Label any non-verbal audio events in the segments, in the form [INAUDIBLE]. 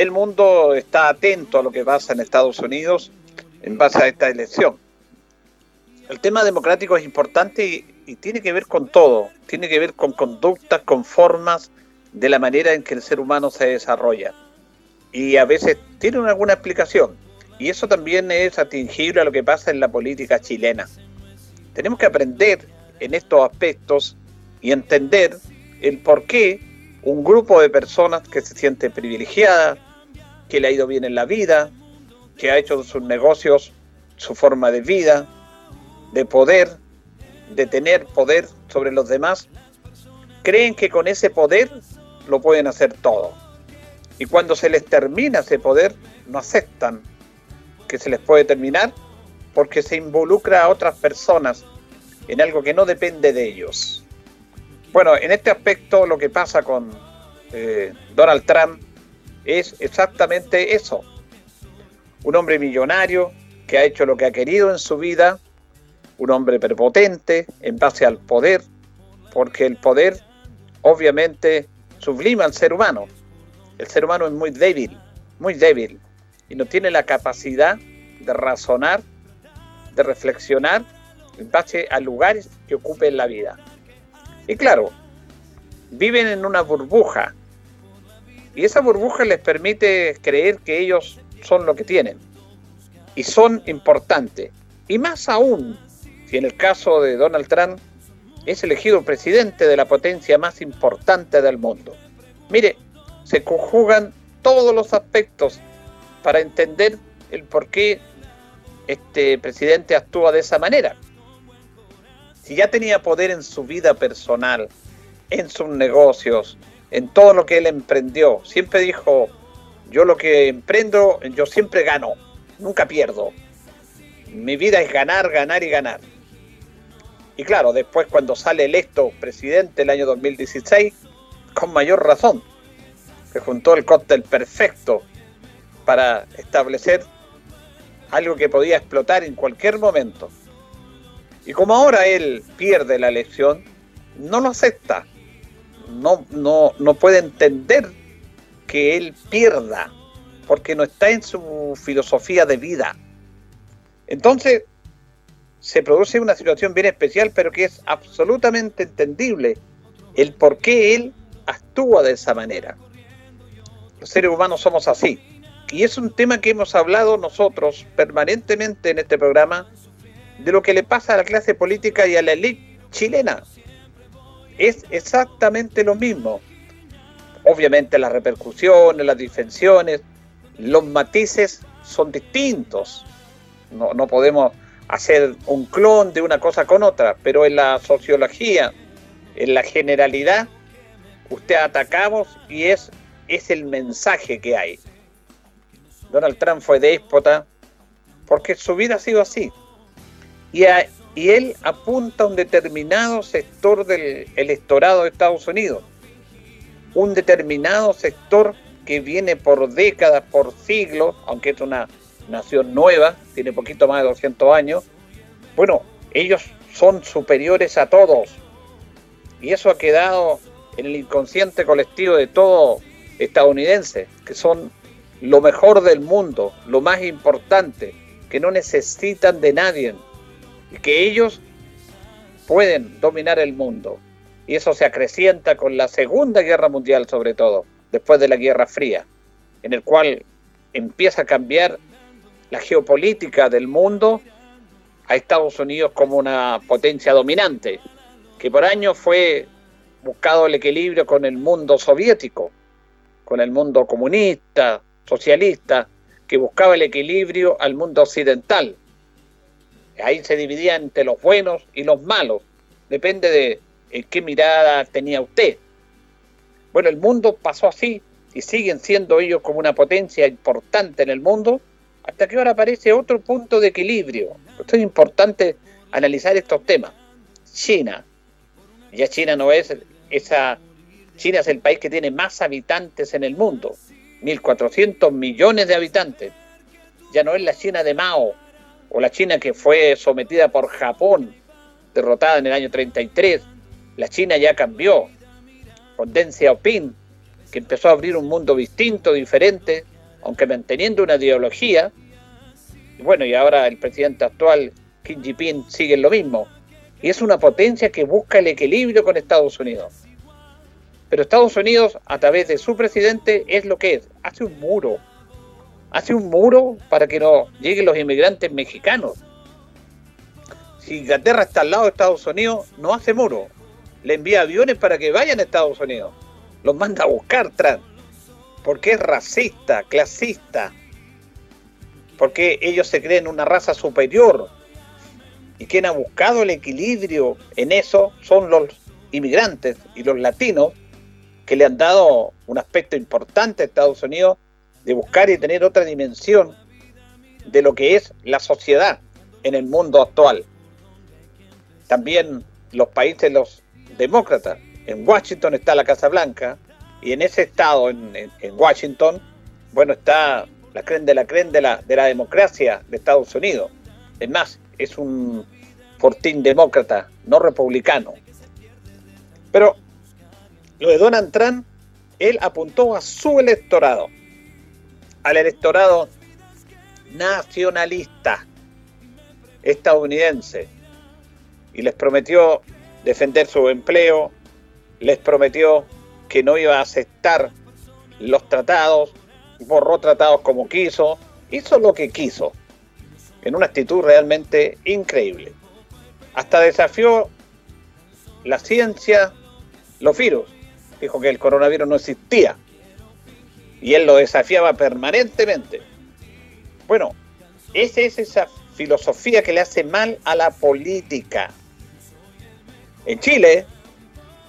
El mundo está atento a lo que pasa en Estados Unidos en base a esta elección. El tema democrático es importante y, tiene que ver con todo, tiene que ver con conductas, con formas de la manera en que el ser humano se desarrolla. Y a veces tiene alguna explicación. Y eso también es atingible a lo que pasa en la política chilena. Tenemos que aprender en estos aspectos y entender el por qué un grupo de personas que se siente privilegiada, que le ha ido bien en la vida, que ha hecho sus negocios su forma de vida, de poder, de tener poder sobre los demás, creen que con ese poder lo pueden hacer todo. Y cuando se les termina ese poder, no aceptan que se les puede terminar porque se involucra a otras personas en algo que no depende de ellos. Bueno, en este aspecto lo que pasa con eh, Donald Trump es exactamente eso. Un hombre millonario que ha hecho lo que ha querido en su vida, un hombre prepotente en base al poder, porque el poder obviamente sublima al ser humano. El ser humano es muy débil, muy débil, y no tiene la capacidad de razonar, de reflexionar en base a lugares que ocupe en la vida. Y claro, viven en una burbuja. Y esa burbuja les permite creer que ellos son lo que tienen. Y son importantes. Y más aún, si en el caso de Donald Trump es elegido presidente de la potencia más importante del mundo. Mire, se conjugan todos los aspectos para entender el por qué este presidente actúa de esa manera. Si ya tenía poder en su vida personal, en sus negocios, en todo lo que él emprendió. Siempre dijo, yo lo que emprendo, yo siempre gano, nunca pierdo. Mi vida es ganar, ganar y ganar. Y claro, después cuando sale electo presidente el año 2016, con mayor razón, se juntó el cóctel perfecto para establecer algo que podía explotar en cualquier momento. Y como ahora él pierde la elección, no lo acepta, no, no, no puede entender que él pierda, porque no está en su filosofía de vida. Entonces, se produce una situación bien especial, pero que es absolutamente entendible el por qué él actúa de esa manera. Los seres humanos somos así. Y es un tema que hemos hablado nosotros permanentemente en este programa de lo que le pasa a la clase política y a la élite chilena es exactamente lo mismo. Obviamente las repercusiones, las disensiones, los matices son distintos. No, no podemos hacer un clon de una cosa con otra, pero en la sociología, en la generalidad, usted atacamos y es, es el mensaje que hay. Donald Trump fue déspota porque su vida ha sido así. Y, a, y él apunta a un determinado sector del electorado de Estados Unidos, un determinado sector que viene por décadas, por siglos, aunque es una nación nueva, tiene poquito más de 200 años, bueno, ellos son superiores a todos. Y eso ha quedado en el inconsciente colectivo de todo estadounidense, que son lo mejor del mundo, lo más importante, que no necesitan de nadie, y que ellos pueden dominar el mundo. Y eso se acrecienta con la Segunda Guerra Mundial sobre todo, después de la Guerra Fría, en el cual empieza a cambiar la geopolítica del mundo a Estados Unidos como una potencia dominante, que por años fue buscado el equilibrio con el mundo soviético, con el mundo comunista, socialista, que buscaba el equilibrio al mundo occidental. Ahí se dividía entre los buenos y los malos. Depende de en qué mirada tenía usted. Bueno, el mundo pasó así y siguen siendo ellos como una potencia importante en el mundo hasta que ahora aparece otro punto de equilibrio. Esto es importante analizar estos temas. China. Ya China no es esa... China es el país que tiene más habitantes en el mundo. 1.400 millones de habitantes. Ya no es la China de Mao o la China que fue sometida por Japón, derrotada en el año 33. La China ya cambió. Con Deng Xiaoping, que empezó a abrir un mundo distinto, diferente, aunque manteniendo una ideología. Y bueno, y ahora el presidente actual, Xi Jinping, sigue lo mismo. Y es una potencia que busca el equilibrio con Estados Unidos. Pero Estados Unidos, a través de su presidente, es lo que es. Hace un muro. Hace un muro para que no lleguen los inmigrantes mexicanos. Si Inglaterra está al lado de Estados Unidos, no hace muro. Le envía aviones para que vayan a Estados Unidos. Los manda a buscar Trump. Porque es racista, clasista. Porque ellos se creen una raza superior. Y quien ha buscado el equilibrio en eso son los inmigrantes y los latinos que le han dado un aspecto importante a Estados Unidos de buscar y tener otra dimensión de lo que es la sociedad en el mundo actual. También los países, los demócratas. En Washington está la Casa Blanca y en ese estado, en, Washington, bueno, está la creen de la creen de la, de la democracia de Estados Unidos. Es más, es un fortín demócrata, no republicano. Pero lo de Donald Trump, él apuntó a su electorado, al electorado nacionalista estadounidense, y les prometió defender su empleo, les prometió que no iba a aceptar los tratados, borró tratados como quiso, hizo lo que quiso, en una actitud realmente increíble. Hasta desafió la ciencia, los virus dijo que el coronavirus no existía. Y él lo desafiaba permanentemente. Bueno, esa es esa filosofía que le hace mal a la política. En Chile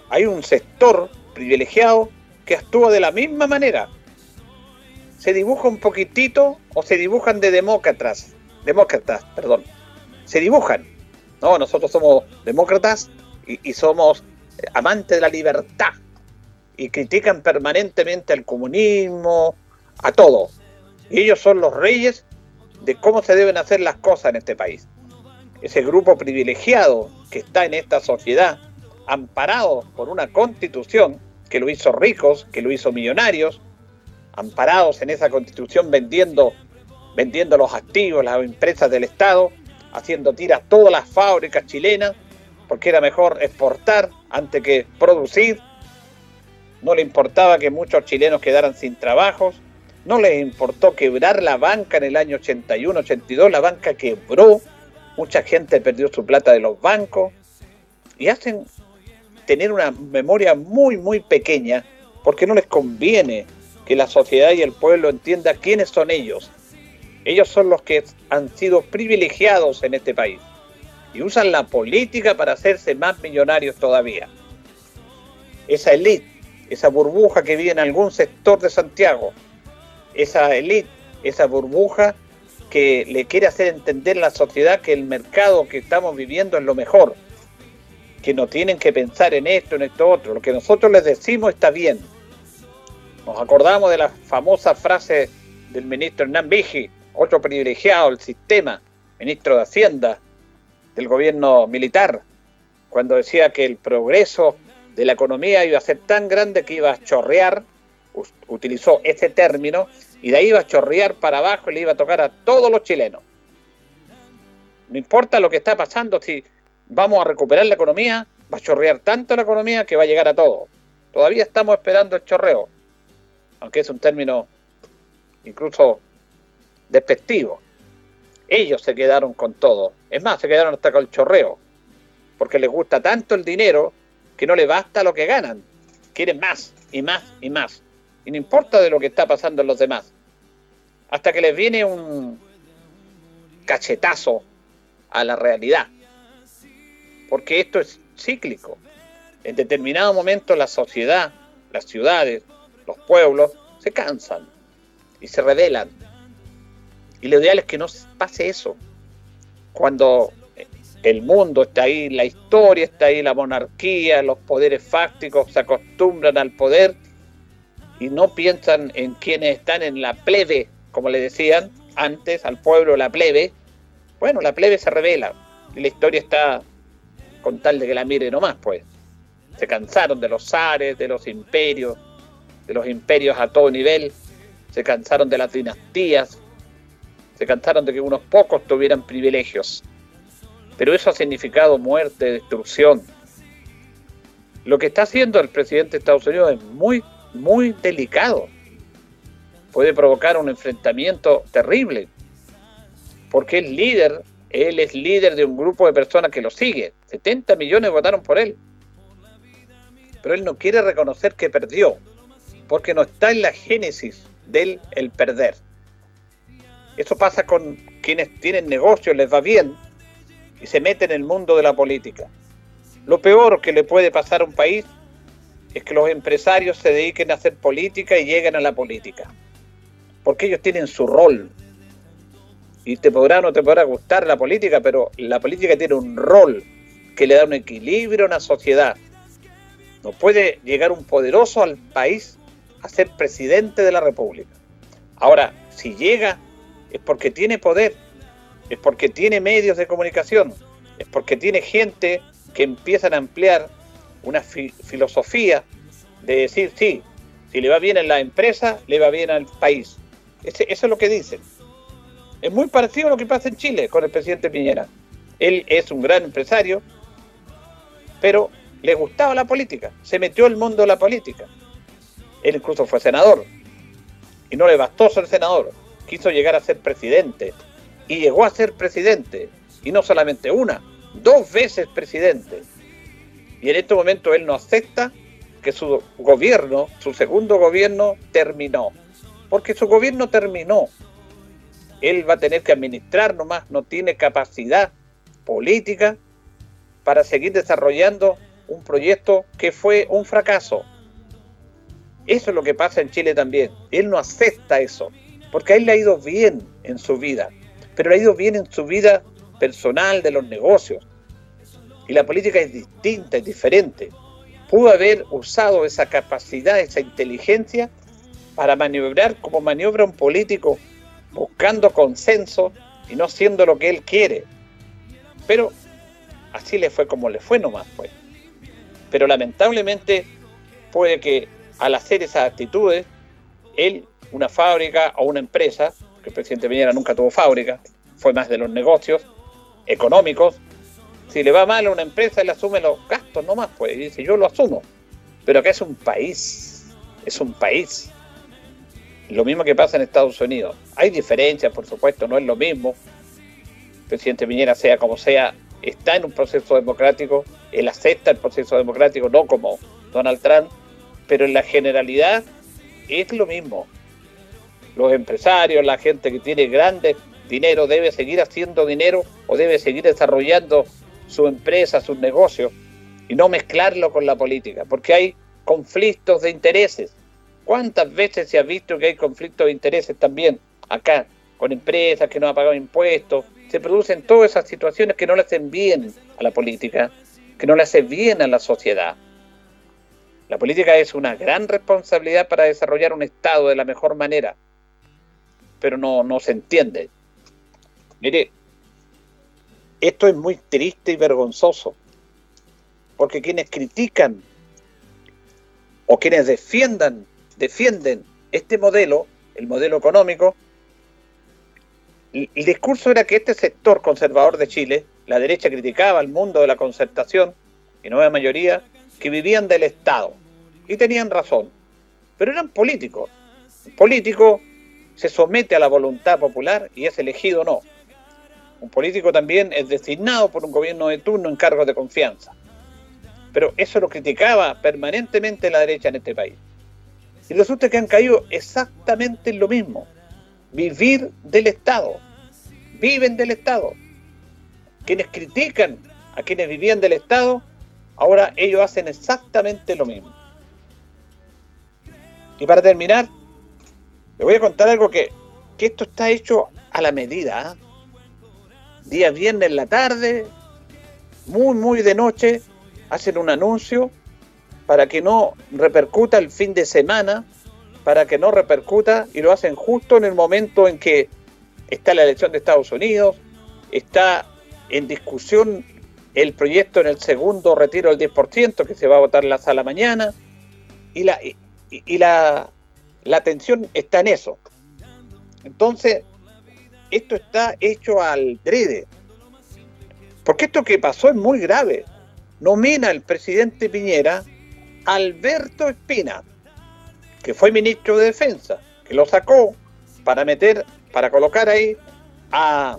hay un sector privilegiado que actúa de la misma manera. Se dibuja un poquitito o se dibujan de demócratas, demócratas, perdón. Se dibujan. No, nosotros somos demócratas y, y somos amantes de la libertad y critican permanentemente al comunismo, a todo. Y ellos son los reyes de cómo se deben hacer las cosas en este país. Ese grupo privilegiado que está en esta sociedad, amparado por una constitución que lo hizo ricos, que lo hizo millonarios, amparados en esa constitución vendiendo, vendiendo los activos, las empresas del Estado, haciendo tiras todas las fábricas chilenas, porque era mejor exportar antes que producir, no le importaba que muchos chilenos quedaran sin trabajos, no les importó quebrar la banca en el año 81-82, la banca quebró, mucha gente perdió su plata de los bancos y hacen tener una memoria muy, muy pequeña porque no les conviene que la sociedad y el pueblo entienda quiénes son ellos. Ellos son los que han sido privilegiados en este país y usan la política para hacerse más millonarios todavía. Esa élite esa burbuja que vive en algún sector de Santiago, esa élite, esa burbuja que le quiere hacer entender a la sociedad que el mercado que estamos viviendo es lo mejor, que no tienen que pensar en esto, en esto otro, lo que nosotros les decimos está bien. Nos acordamos de la famosa frase del ministro Hernán Vigi, otro privilegiado del sistema, ministro de Hacienda del gobierno militar, cuando decía que el progreso de la economía iba a ser tan grande que iba a chorrear, utilizó ese término, y de ahí iba a chorrear para abajo y le iba a tocar a todos los chilenos. No importa lo que está pasando, si vamos a recuperar la economía, va a chorrear tanto la economía que va a llegar a todo. Todavía estamos esperando el chorreo, aunque es un término incluso despectivo. Ellos se quedaron con todo. Es más, se quedaron hasta con el chorreo, porque les gusta tanto el dinero que no les basta lo que ganan. Quieren más y más y más. Y no importa de lo que está pasando en los demás. Hasta que les viene un cachetazo a la realidad. Porque esto es cíclico. En determinado momento la sociedad, las ciudades, los pueblos se cansan y se rebelan. Y lo ideal es que no pase eso. Cuando el mundo está ahí, la historia está ahí, la monarquía, los poderes fácticos se acostumbran al poder y no piensan en quienes están en la plebe, como le decían antes al pueblo, la plebe. Bueno, la plebe se revela y la historia está con tal de que la mire nomás, pues. Se cansaron de los zares, de los imperios, de los imperios a todo nivel, se cansaron de las dinastías, se cansaron de que unos pocos tuvieran privilegios. Pero eso ha significado muerte, destrucción. Lo que está haciendo el presidente de Estados Unidos es muy, muy delicado. Puede provocar un enfrentamiento terrible, porque es líder, él es líder de un grupo de personas que lo sigue. 70 millones votaron por él. Pero él no quiere reconocer que perdió, porque no está en la génesis del el perder. Eso pasa con quienes tienen negocios, les va bien, y se mete en el mundo de la política. Lo peor que le puede pasar a un país es que los empresarios se dediquen a hacer política y lleguen a la política. Porque ellos tienen su rol. Y te podrá o no te podrá gustar la política, pero la política tiene un rol que le da un equilibrio a una sociedad. No puede llegar un poderoso al país a ser presidente de la República. Ahora, si llega, es porque tiene poder es porque tiene medios de comunicación, es porque tiene gente que empiezan a ampliar una filosofía de decir, sí, si le va bien a la empresa, le va bien al país. eso es lo que dicen. Es muy parecido a lo que pasa en Chile con el presidente Piñera. Él es un gran empresario, pero le gustaba la política, se metió el mundo de la política. Él incluso fue senador y no le bastó ser senador, quiso llegar a ser presidente y llegó a ser presidente, y no solamente una, dos veces presidente. Y en este momento él no acepta que su gobierno, su segundo gobierno, terminó. Porque su gobierno terminó. Él va a tener que administrar nomás, no tiene capacidad política para seguir desarrollando un proyecto que fue un fracaso. Eso es lo que pasa en Chile también. Él no acepta eso, porque a él le ha ido bien en su vida pero ha ido bien en su vida personal de los negocios. Y la política es distinta, es diferente. Pudo haber usado esa capacidad, esa inteligencia para maniobrar como maniobra un político, buscando consenso y no siendo lo que él quiere. Pero así le fue como le fue nomás, pues. Pero lamentablemente puede que al hacer esas actitudes, él, una fábrica o una empresa, que el presidente Piñera nunca tuvo fábrica, fue más de los negocios económicos. Si le va mal a una empresa, él asume los gastos nomás, pues, y dice, yo lo asumo. Pero acá es un país, es un país. Lo mismo que pasa en Estados Unidos. Hay diferencias, por supuesto, no es lo mismo. El presidente Piñera, sea como sea, está en un proceso democrático, él acepta el proceso democrático, no como Donald Trump, pero en la generalidad es lo mismo los empresarios, la gente que tiene grandes dinero debe seguir haciendo dinero o debe seguir desarrollando su empresa, sus negocios y no mezclarlo con la política, porque hay conflictos de intereses. ¿Cuántas veces se ha visto que hay conflictos de intereses también acá, con empresas que no han pagado impuestos? Se producen todas esas situaciones que no le hacen bien a la política, que no le hacen bien a la sociedad. La política es una gran responsabilidad para desarrollar un Estado de la mejor manera, pero no, no se entiende. Mire, esto es muy triste y vergonzoso, porque quienes critican o quienes defiendan, defienden este modelo, el modelo económico, el discurso era que este sector conservador de Chile, la derecha criticaba al mundo de la concertación, y nueva mayoría, que vivían del Estado. Y tenían razón. Pero eran políticos. Un político se somete a la voluntad popular y es elegido o no. Un político también es designado por un gobierno de turno en cargos de confianza. Pero eso lo criticaba permanentemente la derecha en este país. Y resulta que han caído exactamente en lo mismo. Vivir del Estado. Viven del Estado. Quienes critican a quienes vivían del Estado, ahora ellos hacen exactamente lo mismo. Y para terminar, le voy a contar algo que, esto está hecho a la medida. ¿ah? Día viernes en la tarde, muy, muy de noche, hacen un anuncio para que no repercuta el fin de semana, para que no repercuta, y lo hacen justo en el momento en que está la elección de Estados Unidos, está en discusión el proyecto en el segundo retiro del 10% que se va a votar en la sala mañana, y la, y, la, la atención está en eso. Entonces, esto está hecho al drede. Porque esto que pasó es muy grave. Nomina el presidente Piñera Alberto Espina, que fue ministro de Defensa, que lo sacó para meter, para colocar ahí a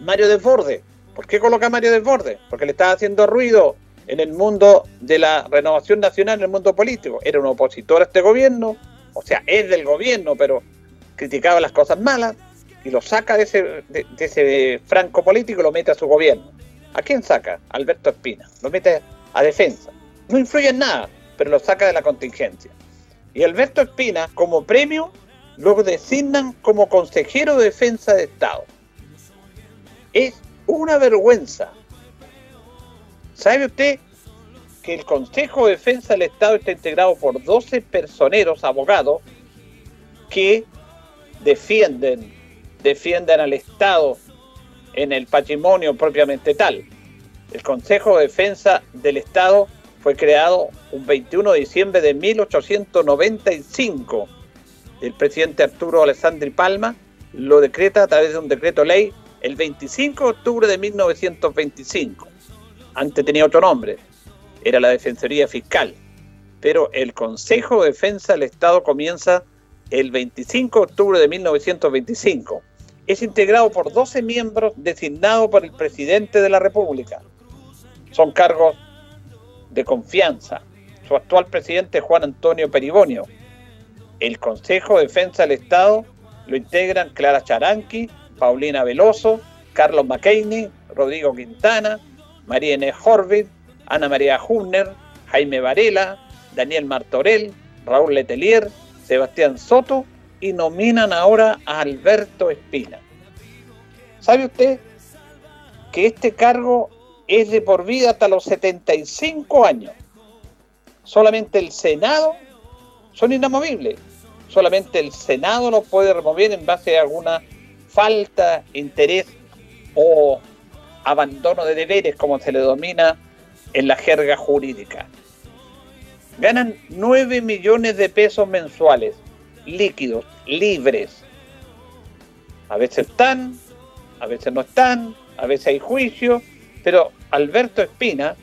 Mario Desbordes. ¿Por qué coloca a Mario Desbordes? Porque le estaba haciendo ruido en el mundo de la renovación nacional, en el mundo político. Era un opositor a este gobierno, o sea, es del gobierno, pero criticaba las cosas malas y lo saca de ese, de ese franco político y lo mete a su gobierno. ¿A quién saca? Alberto Espina. Lo mete a defensa no influye en nada, pero lo saca de la contingencia. Y Alberto Espina, como premio, lo designan como consejero de defensa de Estado. Es una vergüenza. ¿Sabe usted que el Consejo de Defensa del Estado está integrado por 12 personeros abogados que defienden, defienden al Estado en el patrimonio propiamente tal? El Consejo de Defensa del Estado fue creado un 21 de diciembre de 1895. El presidente Arturo Alessandri Palma lo decreta a través de un decreto ley el 25 de octubre de 1925. Antes tenía otro nombre, era la Defensoría Fiscal, pero el Consejo de Defensa del Estado comienza el 25 de octubre de 1925. Es integrado por 12 miembros designados por el presidente de la República. Son cargos de confianza. Su actual presidente Juan Antonio Peribonio. El Consejo de Defensa del Estado lo integran Clara Charanqui, Paulina Veloso, Carlos McCainey, Rodrigo Quintana, María Inés Horvid, Ana María Hubner, Jaime Varela, Daniel Martorell, Raúl Letelier, Sebastián Soto y nominan ahora a Alberto Espina. ¿Sabe usted que este cargo es de por vida hasta los 75 años. Solamente el Senado son inamovibles. Solamente el Senado los puede remover en base a alguna falta, interés o abandono de deberes, como se le domina en la jerga jurídica. Ganan 9 millones de pesos mensuales, líquidos, libres. A veces están, a veces no están, a veces hay juicio, pero Alberto Espina,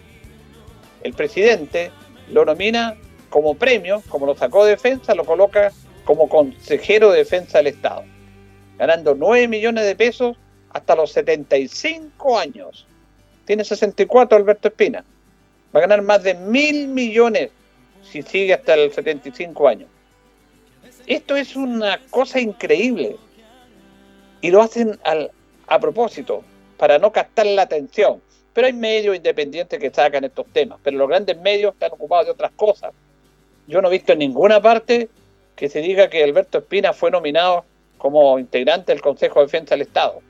el presidente, lo nomina como premio, como lo sacó de defensa, lo coloca como consejero de defensa del Estado, ganando 9 millones de pesos hasta los 75 años. Tiene 64 Alberto Espina. Va a ganar más de mil millones si sigue hasta los 75 años. Esto es una cosa increíble. Y lo hacen al, a propósito, para no captar la atención. Pero hay medios independientes que sacan estos temas, pero los grandes medios están ocupados de otras cosas. Yo no he visto en ninguna parte que se diga que Alberto Espina fue nominado como integrante del Consejo de Defensa del Estado.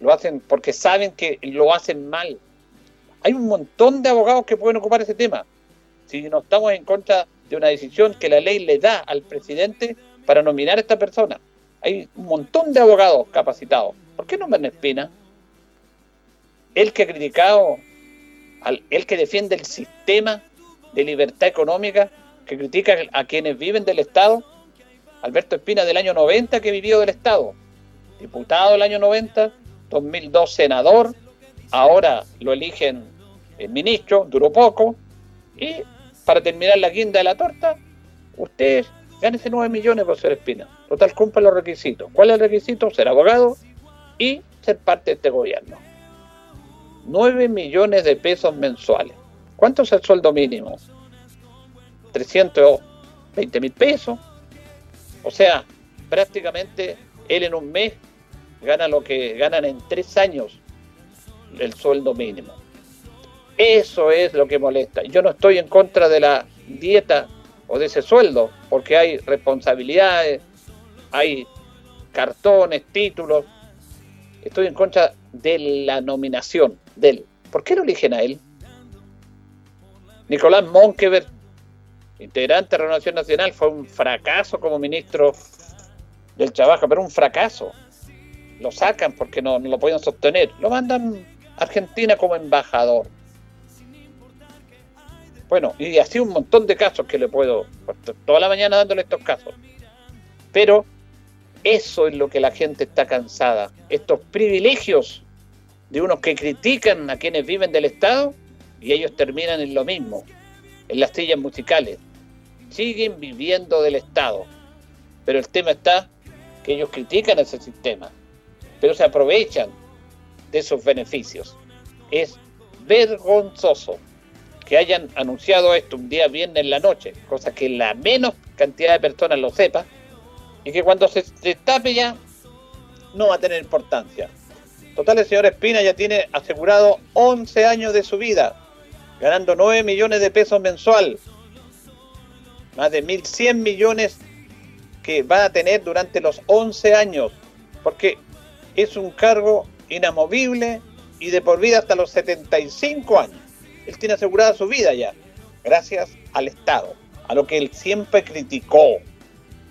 Lo hacen porque saben que lo hacen mal. Hay un montón de abogados que pueden ocupar ese tema. Si no estamos en contra de una decisión que la ley le da al presidente para nominar a esta persona. Hay un montón de abogados capacitados. ¿Por qué no Espina? el que ha criticado, el que defiende el sistema de libertad económica, que critica a quienes viven del Estado, Alberto Espina del año 90 que vivió del Estado, diputado del año 90, 2002 senador, ahora lo eligen el ministro, duró poco, y para terminar la guinda de la torta, usted gánese 9 millones por ser espina. Total, cumple los requisitos. ¿Cuál es el requisito? Ser abogado y ser parte de este gobierno. 9 millones de pesos mensuales. ¿Cuánto es el sueldo mínimo? 320 mil pesos. O sea, prácticamente él en un mes gana lo que ganan en tres años el sueldo mínimo. Eso es lo que molesta. Yo no estoy en contra de la dieta o de ese sueldo, porque hay responsabilidades, hay cartones, títulos. Estoy en contra de la nominación de él. ¿Por qué lo eligen a él? Nicolás Monkever, integrante de Renovación Nacional, fue un fracaso como ministro del Trabajo, pero un fracaso. Lo sacan porque no, no lo pueden sostener. Lo mandan Argentina como embajador. Bueno, y así un montón de casos que le puedo, toda la mañana dándole estos casos. Pero eso es lo que la gente está cansada. Estos privilegios de unos que critican a quienes viven del Estado y ellos terminan en lo mismo, en las sillas musicales. Siguen viviendo del Estado. Pero el tema está que ellos critican ese sistema, pero se aprovechan de esos beneficios. Es vergonzoso que hayan anunciado esto un día viernes en la noche, cosa que la menos cantidad de personas lo sepa, y que cuando se destape ya no va a tener importancia. Total, el señor Espina ya tiene asegurado 11 años de su vida, ganando 9 millones de pesos mensual, más de 1.100 millones que va a tener durante los 11 años, porque es un cargo inamovible y de por vida hasta los 75 años. Él tiene asegurada su vida ya, gracias al Estado, a lo que él siempre criticó.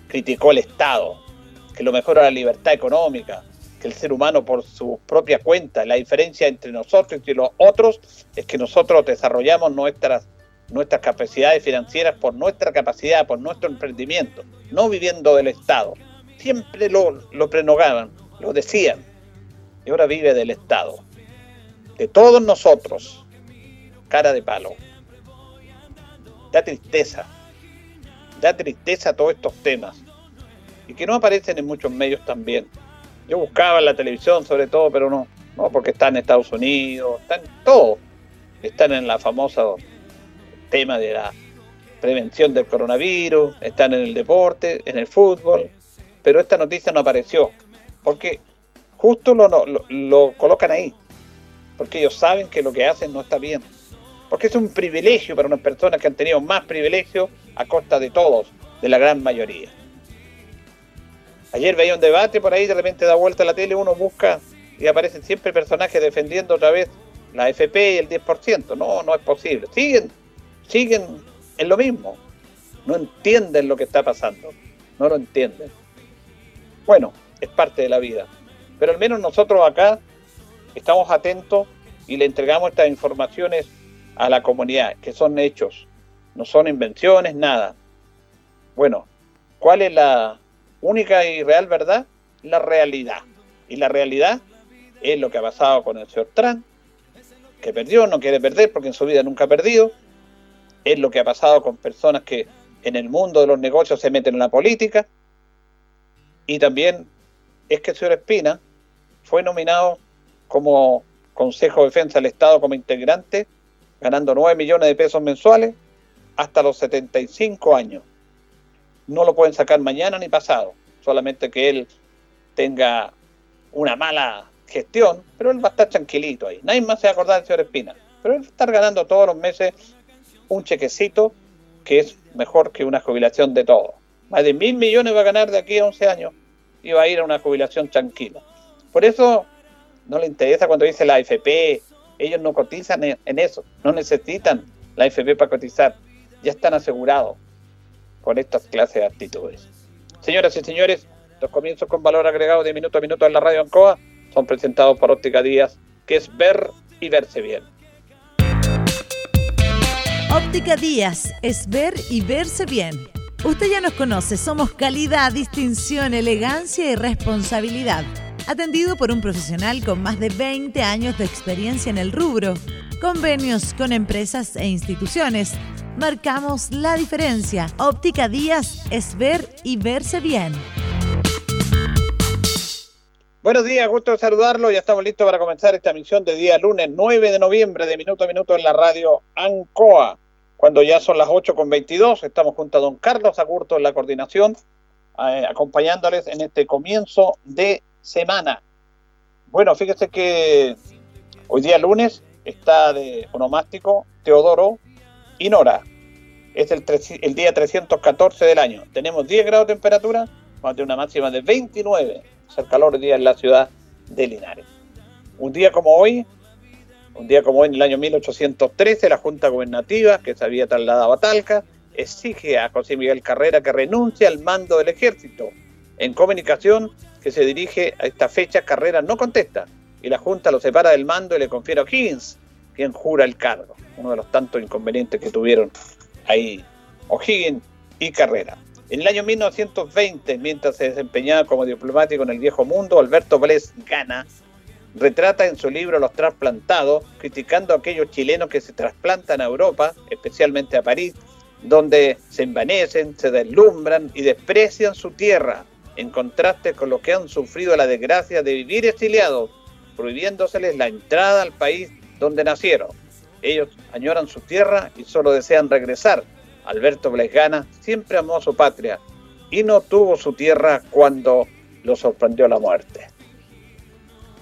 Criticó el Estado, que lo mejor era la libertad económica, que el ser humano por su propia cuenta. La diferencia entre nosotros y los otros es que nosotros desarrollamos nuestras, nuestras capacidades financieras por nuestra capacidad, por nuestro emprendimiento, no viviendo del Estado. Siempre lo, lo prenogaban, lo decían. Y ahora vive del Estado. De todos nosotros, cara de palo. Da tristeza. Da tristeza todos estos temas. Y que no aparecen en muchos medios también. Yo buscaba en la televisión sobre todo, pero no. No, porque están en Estados Unidos, están todo. Están en la famosa tema de la prevención del coronavirus, están en el deporte, en el fútbol, pero esta noticia no apareció, porque justo lo, lo, lo colocan ahí, porque ellos saben que lo que hacen no está bien porque es un privilegio para unas personas que han tenido más privilegio a costa de todos, de la gran mayoría. Ayer veía un debate por ahí, de repente da vuelta a la tele, uno busca y aparecen siempre personajes defendiendo otra vez la FP y el 10%. No, no es posible. Siguen, siguen en lo mismo. No entienden lo que está pasando. No lo entienden. Bueno, es parte de la vida. Pero al menos nosotros acá estamos atentos y le entregamos estas informaciones a la comunidad, que son hechos, no son invenciones, nada. Bueno, ¿cuál es la única y real verdad? La realidad. Y la realidad es lo que ha pasado con el señor Trump, que perdió, no quiere perder porque en su vida nunca ha perdido. Es lo que ha pasado con personas que en el mundo de los negocios se meten en la política. Y también es que el señor Espina fue nominado como Consejo de Defensa del Estado como integrante ganando 9 millones de pesos mensuales hasta los 75 años. No lo pueden sacar mañana ni pasado, solamente que él tenga una mala gestión, pero él va a estar tranquilito ahí. Nadie más se va a acordar del señor Espina, pero él va a estar ganando todos los meses un chequecito que es mejor que una jubilación de todo. Más de mil millones va a ganar de aquí a 11 años y va a ir a una jubilación tranquila. Por eso no le interesa cuando dice la AFP, ellos no cotizan en eso, no necesitan la FP para cotizar, ya están asegurados con estas clases de actitudes. Señoras y señores, los comienzos con valor agregado de minuto a minuto en la radio Ancoa son presentados por Óptica Díaz, que es ver y verse bien. Óptica Díaz es ver y verse bien. Usted ya nos conoce, somos calidad, distinción, elegancia y responsabilidad atendido por un profesional con más de 20 años de experiencia en el rubro. Convenios con empresas e instituciones. Marcamos la diferencia. Óptica Díaz es ver y verse bien. Buenos días, gusto de saludarlo. Ya estamos listos para comenzar esta misión de día lunes 9 de noviembre de minuto a minuto en la radio ANCOA. Cuando ya son las 8 con 22, estamos junto a don Carlos Agurto en la coordinación, eh, acompañándoles en este comienzo de semana. Bueno, fíjese que hoy día lunes está de onomástico Teodoro y Nora. Es el, día 314 del año. Tenemos 10 grados de temperatura, más de una máxima de 29 el calor día en la ciudad de Linares. Un día como hoy, un día como hoy en el año 1813, la Junta Gubernativa, que se había trasladado a Talca, exige a José Miguel Carrera que renuncie al mando del ejército. En comunicación que se dirige a esta fecha, Carrera no contesta y la Junta lo separa del mando y le confiere a O'Higgins, quien jura el cargo. Uno de los tantos inconvenientes que tuvieron ahí O'Higgins y Carrera. En el año 1920, mientras se desempeñaba como diplomático en el viejo mundo, Alberto Bles Gana retrata en su libro Los trasplantados, criticando a aquellos chilenos que se trasplantan a Europa, especialmente a París, donde se envanecen, se deslumbran y desprecian su tierra, en contraste con los que han sufrido la desgracia de vivir exiliados, prohibiéndoseles la entrada al país donde nacieron. Ellos añoran su tierra y solo desean regresar, Alberto Blesgana siempre amó a su patria y no tuvo su tierra cuando lo sorprendió la muerte.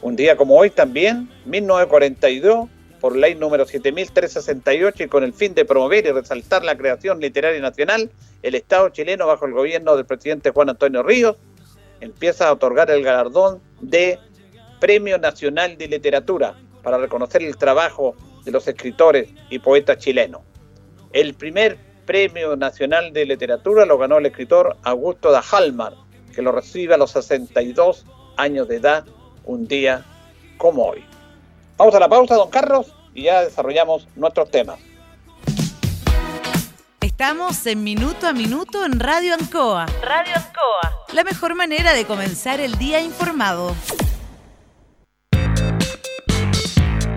Un día como hoy también, 1942, por ley número 7368 y con el fin de promover y resaltar la creación literaria nacional, el Estado chileno bajo el gobierno del presidente Juan Antonio Ríos empieza a otorgar el galardón de Premio Nacional de Literatura para reconocer el trabajo de los escritores y poetas chilenos. El primer Premio Nacional de Literatura lo ganó el escritor Augusto da Halmar, que lo recibe a los 62 años de edad, un día como hoy. Vamos a la pausa, don Carlos, y ya desarrollamos nuestros temas. Estamos en Minuto a Minuto en Radio Ancoa. Radio Ancoa. La mejor manera de comenzar el día informado.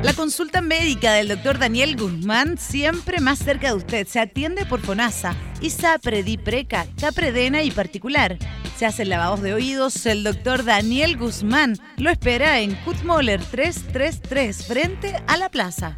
La consulta médica del doctor Daniel Guzmán siempre más cerca de usted. Se atiende por FONASA, ISAPRE, DIPRECA, CAPREDENA y particular. Se hacen lavados de oídos. El doctor Daniel Guzmán lo espera en Kutmoller 333 frente a la plaza.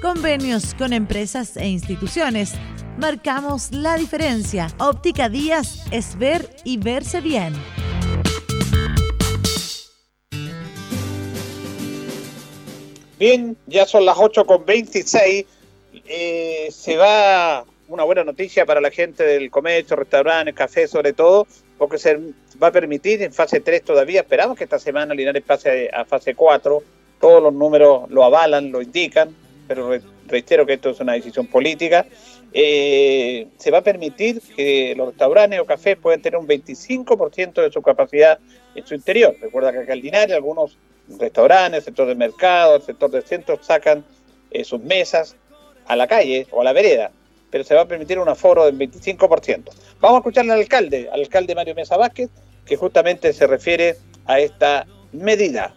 Convenios con empresas e instituciones. Marcamos la diferencia. Óptica Díaz es ver y verse bien. Bien, ya son las 8 con 26 eh, se va una buena noticia para la gente del comercio, restaurantes, café sobre todo, porque se va a permitir en fase 3 todavía, esperamos que esta semana Linares pase a fase 4, todos los números lo avalan, lo indican, pero reitero que esto es una decisión política, eh, se va a permitir que los restaurantes o cafés puedan tener un 25% de su capacidad en su interior. Recuerda que acá en Linares algunos restaurantes, sector de mercado, el sector de centros sacan eh, sus mesas a la calle o a la vereda, pero se va a permitir un aforo del 25%. Vamos a escucharle al alcalde, al alcalde Mario Mesa Vázquez, que justamente se refiere a esta medida.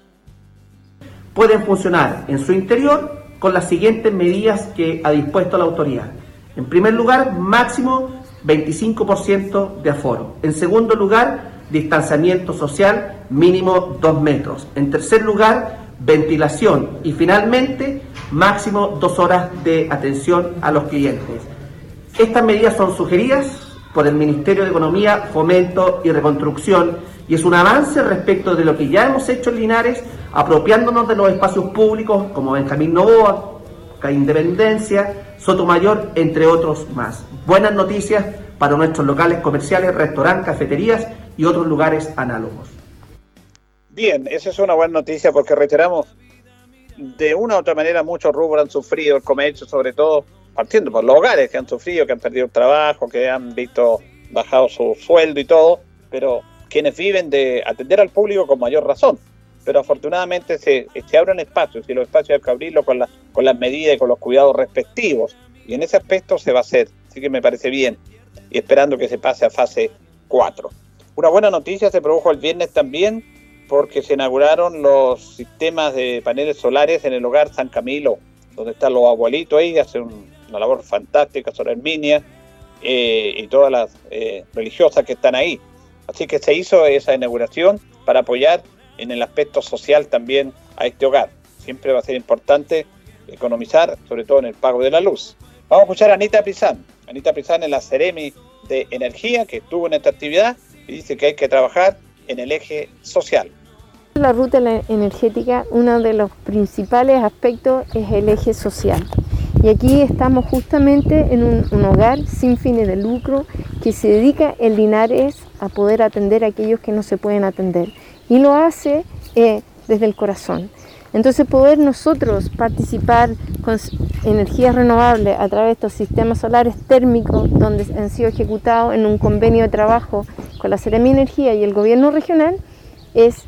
Pueden funcionar en su interior con las siguientes medidas que ha dispuesto la autoridad. En primer lugar, máximo 25% de aforo. En segundo lugar, distanciamiento social mínimo 2 metros. En tercer lugar, ventilación y finalmente máximo dos horas de atención a los clientes. Estas medidas son sugeridas por el Ministerio de Economía, Fomento y Reconstrucción y es un avance respecto de lo que ya hemos hecho en Linares, apropiándonos de los espacios públicos como Benjamín Novoa, Independencia, Sotomayor, entre otros más. Buenas noticias para nuestros locales comerciales, restaurantes, cafeterías y otros lugares análogos. Bien, esa es una buena noticia porque reiteramos, de una u otra manera muchos rubros han sufrido, el comercio sobre todo, partiendo por los hogares que han sufrido, que han perdido el trabajo, que han visto bajado su sueldo y todo, pero quienes viven de atender al público con mayor razón. Pero afortunadamente se, se abren espacios y los espacios hay que abrirlos con, con las medidas y con los cuidados respectivos. Y en ese aspecto se va a hacer. Así que me parece bien. Y esperando que se pase a fase 4. Una buena noticia se produjo el viernes también porque se inauguraron los sistemas de paneles solares en el hogar San Camilo, donde están los abuelitos ahí, hacen una labor fantástica, sobre Herminia eh, y todas las eh, religiosas que están ahí. Así que se hizo esa inauguración para apoyar en el aspecto social también a este hogar. Siempre va a ser importante economizar, sobre todo en el pago de la luz. Vamos a escuchar a Anita Pizán. Anita Pizán es la Ceremi de Energía que estuvo en esta actividad y dice que hay que trabajar en el eje social. La ruta energética, uno de los principales aspectos es el eje social. Y aquí estamos justamente en un, hogar sin fines de lucro que se dedica en Linares a poder atender a aquellos que no se pueden atender. Y lo hace eh, desde el corazón. Entonces poder nosotros participar con energías renovables a través de estos sistemas solares térmicos donde han sido ejecutados en un convenio de trabajo con la Seremi Energía y el gobierno regional es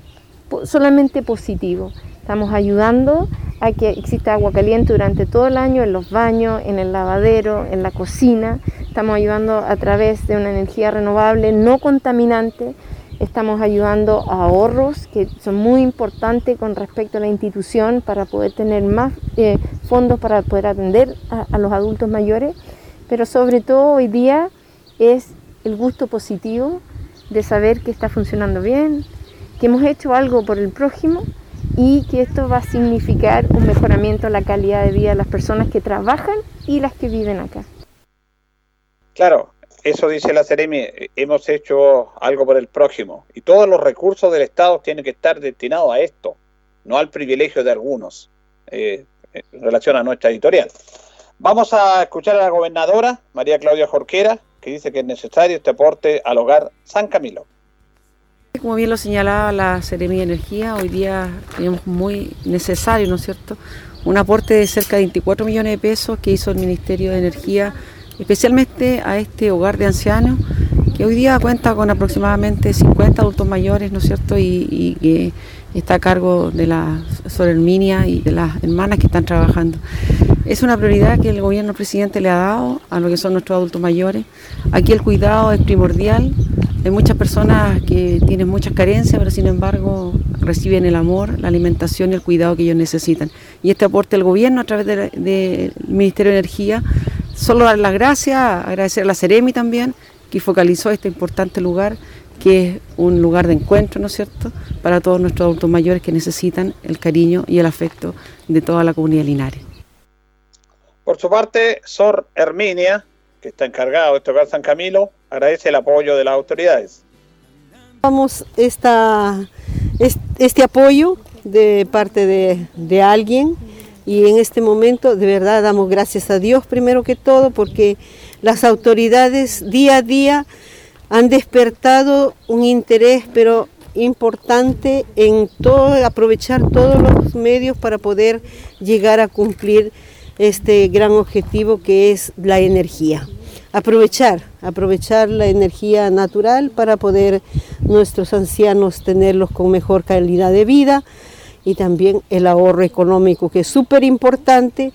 solamente positivo. Estamos ayudando a que exista agua caliente durante todo el año en los baños, en el lavadero, en la cocina. Estamos ayudando a través de una energía renovable no contaminante. Estamos ayudando a ahorros que son muy importantes con respecto a la institución para poder tener más eh, fondos para poder atender a, a los adultos mayores. Pero sobre todo hoy día es el gusto positivo de saber que está funcionando bien, que hemos hecho algo por el prójimo y que esto va a significar un mejoramiento de la calidad de vida de las personas que trabajan y las que viven acá. Claro, eso dice la Ceremi, hemos hecho algo por el próximo y todos los recursos del Estado tienen que estar destinados a esto, no al privilegio de algunos, eh, en relación a nuestra editorial. Vamos a escuchar a la gobernadora, María Claudia Jorquera, que dice que es necesario este aporte al hogar San Camilo. Como bien lo señalaba la Seremia de Energía, hoy día tenemos muy necesario, ¿no es cierto?, un aporte de cerca de 24 millones de pesos que hizo el Ministerio de Energía, especialmente a este hogar de ancianos, que hoy día cuenta con aproximadamente 50 adultos mayores, ¿no es cierto?, y, que está a cargo de la Sor Herminia y de las hermanas que están trabajando. Es una prioridad que el gobierno presidente le ha dado a lo que son nuestros adultos mayores. Aquí el cuidado es primordial, hay muchas personas que tienen muchas carencias, pero sin embargo reciben el amor, la alimentación y el cuidado que ellos necesitan. Y este aporte del gobierno a través del Ministerio de Energía, solo dar las gracias, agradecer a la Ceremi también, que focalizó este importante lugar, que es un lugar de encuentro, ¿no es cierto?, para todos nuestros adultos mayores que necesitan el cariño y el afecto de toda la comunidad linares. Por su parte, Sor Herminia, que está encargado de tocar San Camilo, agradece el apoyo de las autoridades. Vamos esta, este apoyo de parte de, de alguien y en este momento de verdad damos gracias a Dios primero que todo porque las autoridades día a día han despertado un interés pero importante en todo, aprovechar todos los medios para poder llegar a cumplir este gran objetivo que es la energía. Aprovechar, aprovechar la energía natural para poder nuestros ancianos tenerlos con mejor calidad de vida y también el ahorro económico que es súper importante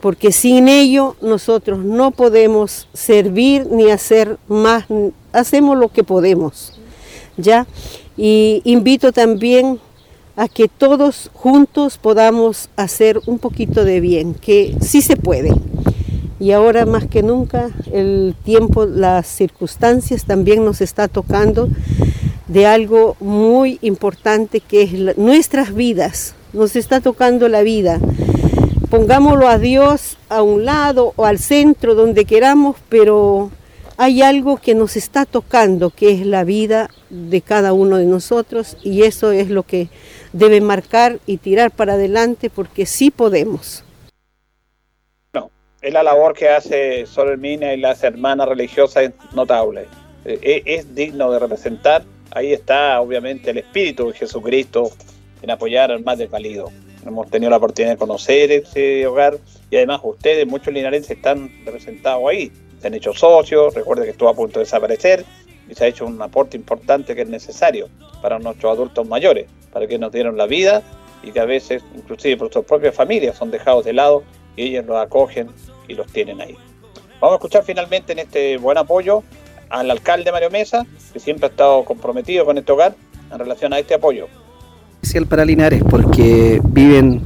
porque sin ello nosotros no podemos servir ni hacer más, hacemos lo que podemos. ¿ya? Y invito también a que todos juntos podamos hacer un poquito de bien, que sí se puede. Y ahora más que nunca el tiempo, las circunstancias también nos está tocando de algo muy importante que es nuestras vidas, nos está tocando la vida. Pongámoslo a Dios a un lado o al centro, donde queramos, pero hay algo que nos está tocando, que es la vida de cada uno de nosotros y eso es lo que debe marcar y tirar para adelante porque sí podemos. No, es la labor que hace Sol Hermina y las hermanas religiosas es notable. Eh, es digno de representar. Ahí está obviamente el espíritu de Jesucristo en apoyar al más desvalido. Hemos tenido la oportunidad de conocer ese hogar y además ustedes, muchos linarenses, están representados ahí. Se han hecho socios, recuerde que estuvo a punto de desaparecer y se ha hecho un aporte importante que es necesario para nuestros adultos mayores, para que nos dieron la vida y que a veces, inclusive por sus propias familias, son dejados de lado y ellos los acogen y los tienen ahí. Vamos a escuchar finalmente en este buen apoyo al alcalde Mario Mesa, que siempre ha estado comprometido con este hogar en relación a este apoyo especial para Linares porque viven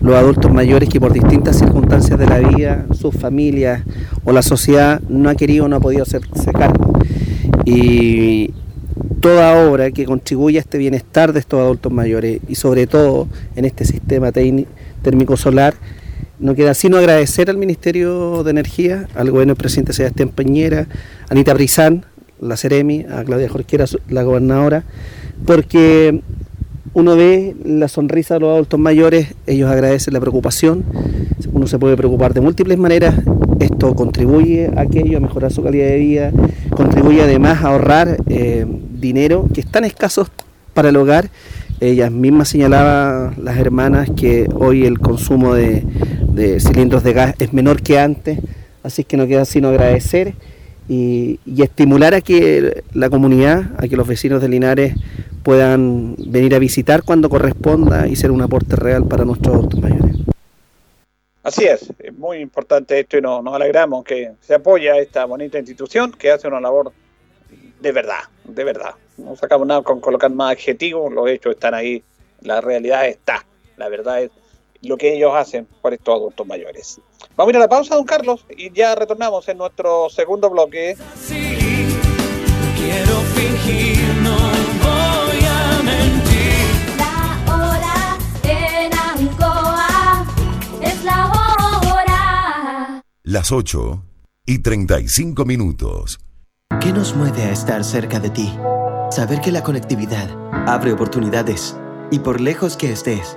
los adultos mayores que por distintas circunstancias de la vida, sus familias o la sociedad no ha querido o no ha podido hacerse cargo. Y toda obra que contribuya a este bienestar de estos adultos mayores y sobre todo en este sistema térmico solar, no queda sino agradecer al Ministerio de Energía, al gobierno del presidente Sebastián Peñera, a Anita Brizán, la Ceremi, a Claudia Jorquera, la gobernadora, porque uno ve la sonrisa de los adultos mayores, ellos agradecen la preocupación, uno se puede preocupar de múltiples maneras, esto contribuye a aquello, a mejorar su calidad de vida, contribuye además a ahorrar eh, dinero que es tan escaso para el hogar. Ellas mismas señalaban, las hermanas, que hoy el consumo de, cilindros de gas es menor que antes, así que no queda sino agradecer y, y estimular a que la comunidad, a que los vecinos de Linares puedan venir a visitar cuando corresponda y ser un aporte real para nuestros adultos mayores. Así es, es muy importante esto y nos, alegramos que se apoya esta bonita institución que hace una labor de verdad, de verdad. No sacamos nada con colocar más adjetivos, los hechos están ahí, la realidad está, la verdad es lo que ellos hacen por estos adultos mayores. Vamos a ir a la pausa, don Carlos, y ya retornamos en nuestro segundo bloque. quiero fingir, las 8 y 35 minutos. ¿Qué nos mueve a estar cerca de ti? Saber que la conectividad abre oportunidades y por lejos que estés,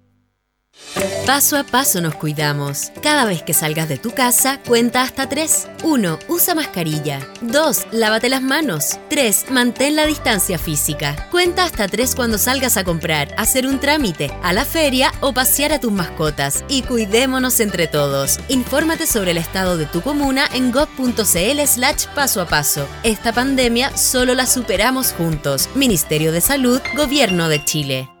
Paso a paso nos cuidamos. Cada vez que salgas de tu casa, cuenta hasta 3. 1. Usa mascarilla. 2. Lávate las manos. 3. Mantén la distancia física. Cuenta hasta 3 cuando salgas a comprar, hacer un trámite, a la feria o pasear a tus mascotas. Y cuidémonos entre todos. Infórmate sobre el estado de tu comuna en gov.cl slash paso a paso. Esta pandemia solo la superamos juntos. Ministerio de Salud, Gobierno de Chile.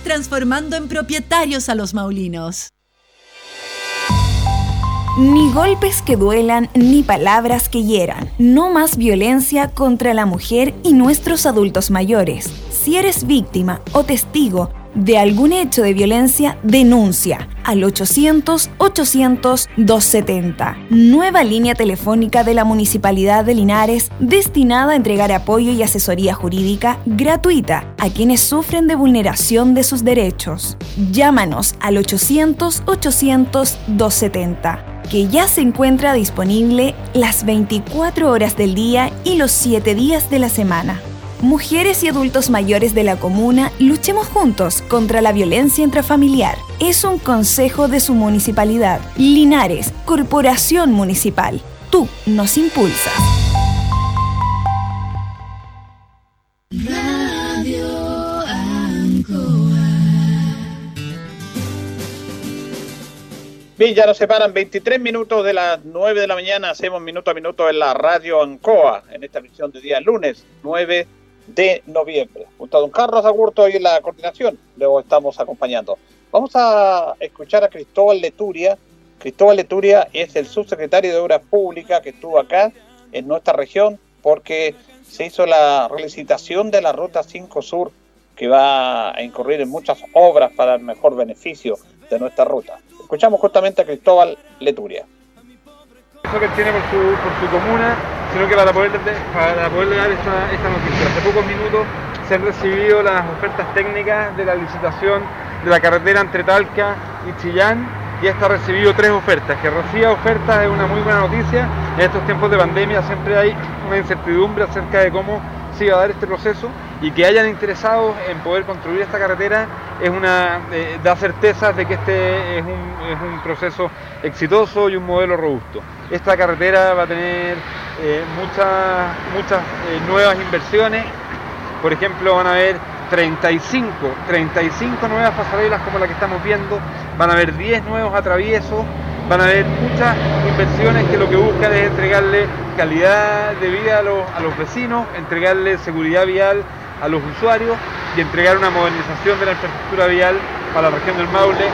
transformando en propietarios a los maulinos. Ni golpes que duelan, ni palabras que hieran. No más violencia contra la mujer y nuestros adultos mayores. Si eres víctima o testigo de algún hecho de violencia, denuncia al 800-800-270. Nueva línea telefónica de la Municipalidad de Linares destinada a entregar apoyo y asesoría jurídica gratuita a quienes sufren de vulneración de sus derechos. Llámanos al 800-800-270 que ya se encuentra disponible las 24 horas del día y los 7 días de la semana. Mujeres y adultos mayores de la comuna, luchemos juntos contra la violencia intrafamiliar. Es un consejo de su municipalidad. Linares, Corporación Municipal. Tú nos impulsas. Bien, ya nos separan 23 minutos de las 9 de la mañana. Hacemos minuto a minuto en la radio Ancoa, en esta emisión de día lunes 9 de noviembre. Junto a don Carlos Agurto y la coordinación, luego estamos acompañando. Vamos a escuchar a Cristóbal Leturia. Cristóbal Leturia es el subsecretario de Obras Públicas que estuvo acá en nuestra región porque se hizo la relicitación de la Ruta 5 Sur que va a incurrir en muchas obras para el mejor beneficio de nuestra ruta. Escuchamos justamente a Cristóbal Leturia que tiene por su, por su comuna, sino que para poder, para poder dar esta, esta noticia. Hace pocos minutos se han recibido las ofertas técnicas de la licitación de la carretera entre Talca y Chillán y esta ha recibido tres ofertas. Que reciba ofertas es una muy buena noticia. En estos tiempos de pandemia siempre hay una incertidumbre acerca de cómo se iba a dar este proceso y que hayan interesados en poder construir esta carretera es una eh, da certezas de que este es un, es un, proceso exitoso y un modelo robusto. Esta carretera va a tener eh, muchas, muchas eh, nuevas inversiones, por ejemplo van a haber 35, 35 nuevas pasarelas como la que estamos viendo, van a haber 10 nuevos atraviesos, van a haber muchas inversiones que lo que buscan es entregarle calidad de vida a los, vecinos, entregarle seguridad vial a los usuarios y entregar una modernización de la infraestructura vial para la región del Maule.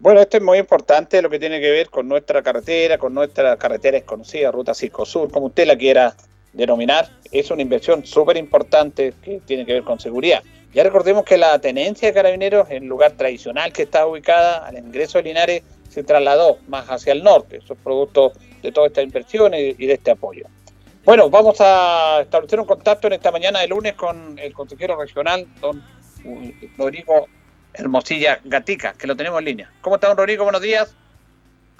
Bueno, esto es muy importante lo que tiene que ver con nuestra carretera, con nuestra carretera desconocida, Ruta Sur, como usted la quiera denominar. Es una inversión súper importante que tiene que ver con seguridad. Ya recordemos que la tenencia de carabineros, el lugar tradicional que está ubicada al ingreso de Linares, se trasladó más hacia el norte. Eso es producto de toda esta inversión y de este apoyo. Bueno, vamos a establecer un contacto en esta mañana de lunes con el consejero regional, don Rodrigo Hermosilla Gatica, que lo tenemos en línea. ¿Cómo está, don Rodrigo? Buenos días.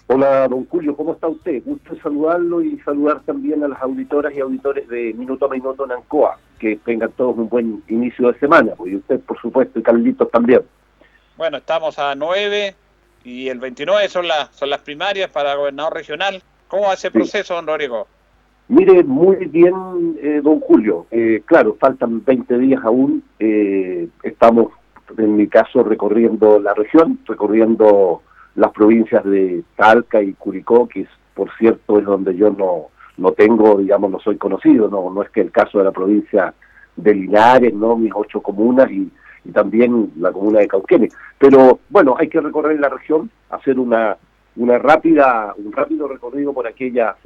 Hola, don Julio, ¿cómo está usted? Gusto saludarlo y saludar también a las auditoras y auditores de Minuto a Minuto en Ancoa. Que tengan todos un buen inicio de semana, y usted, por supuesto, y Carlitos también. Bueno, estamos a 9 y el 29 son las, son las primarias para gobernador regional. ¿Cómo va ese proceso, don Rodrigo? Mire, muy bien, eh, don Julio. Eh, claro, faltan 20 días aún. Eh, estamos, en mi caso, recorriendo la región, recorriendo las provincias de Talca y Curicó, que por cierto es donde yo no, no tengo, digamos, no soy conocido. No, no es que el caso de la provincia de Linares, ¿no? Mis ocho comunas y, también la comuna de Cauquenes. Pero bueno, hay que recorrer la región, hacer una, una rápida, un rápido recorrido por aquellas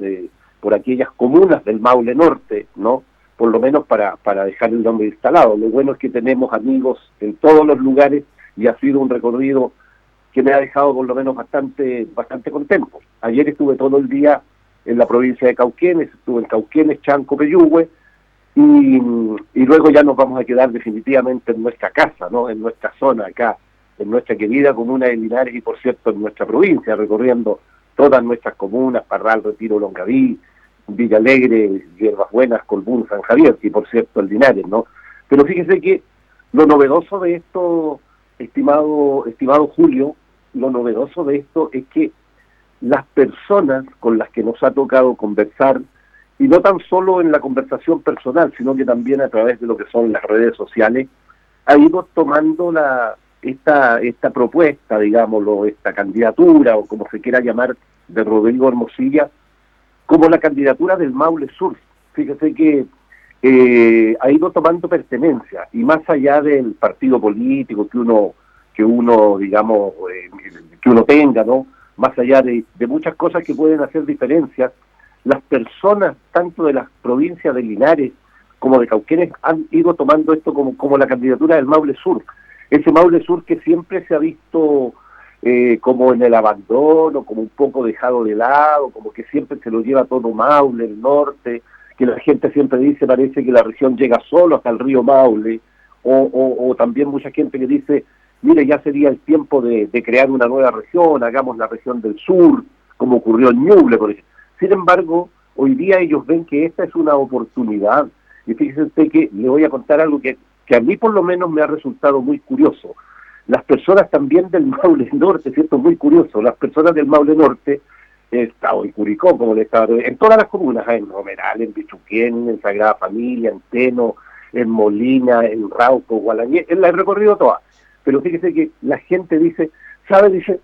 por aquellas comunas del Maule Norte, ¿no? Por lo menos para, para dejar el nombre instalado. Lo bueno es que tenemos amigos en todos los lugares y ha sido un recorrido que me ha dejado por lo menos bastante, bastante contento. Ayer estuve todo el día en la provincia de Cauquenes, estuve en Cauquenes, Chanco, Peyúgue, y, y luego ya nos vamos a quedar definitivamente en nuestra casa, ¿no? En nuestra zona acá, en nuestra querida comuna de Linares y por cierto en nuestra provincia, recorriendo todas nuestras comunas, Parral, Retiro, Longaví, Villa Alegre, Hierbas Buenas, Colbún, San Javier, y por cierto el Linares, ¿no? Pero fíjese que Lo novedoso de esto, estimado, estimado Julio, lo novedoso de esto es que las personas con las que nos ha tocado conversar, y no tan solo en la conversación personal, sino que también a través de lo que son las redes sociales, ha ido tomando la, esta, esta propuesta, digámoslo, esta candidatura, o como se quiera llamar, de Rodrigo Hermosilla, como la candidatura del Maule Sur. Fíjese que eh, ha ido tomando pertenencia, y más allá del partido político que uno, que uno digamos, eh, que uno tenga, ¿no? Más allá de, de muchas cosas que pueden hacer diferencias, las personas, tanto de las provincias de Linares como de Cauquenes, han ido tomando esto como, como la candidatura del Maule Sur. Ese Maule Sur que siempre se ha visto eh, como en el abandono, como un poco dejado de lado, como que siempre se lo lleva todo Maule, el norte, que la gente siempre dice, parece que la región llega solo hasta el río Maule, o, también mucha gente que dice, mire, ya sería el tiempo de, crear una nueva región, hagamos la región del sur, como ocurrió en Ñuble. Sin embargo, hoy día ellos ven que esta es una oportunidad, y fíjense que le voy a contar algo que que a mí por lo menos me ha resultado muy curioso. Las personas también del [LAUGHS] Maule Norte, ¿cierto? Muy curioso, las personas del Maule Norte, Estado en Curicó, como le estaba en todas las comunas, en Romeral, en Bichuquén, en Sagrada Familia, en Teno, en Molina, en Rauco, Gualañé, la he recorrido todas. Pero fíjese que la gente dice, ¿sabe? Dice,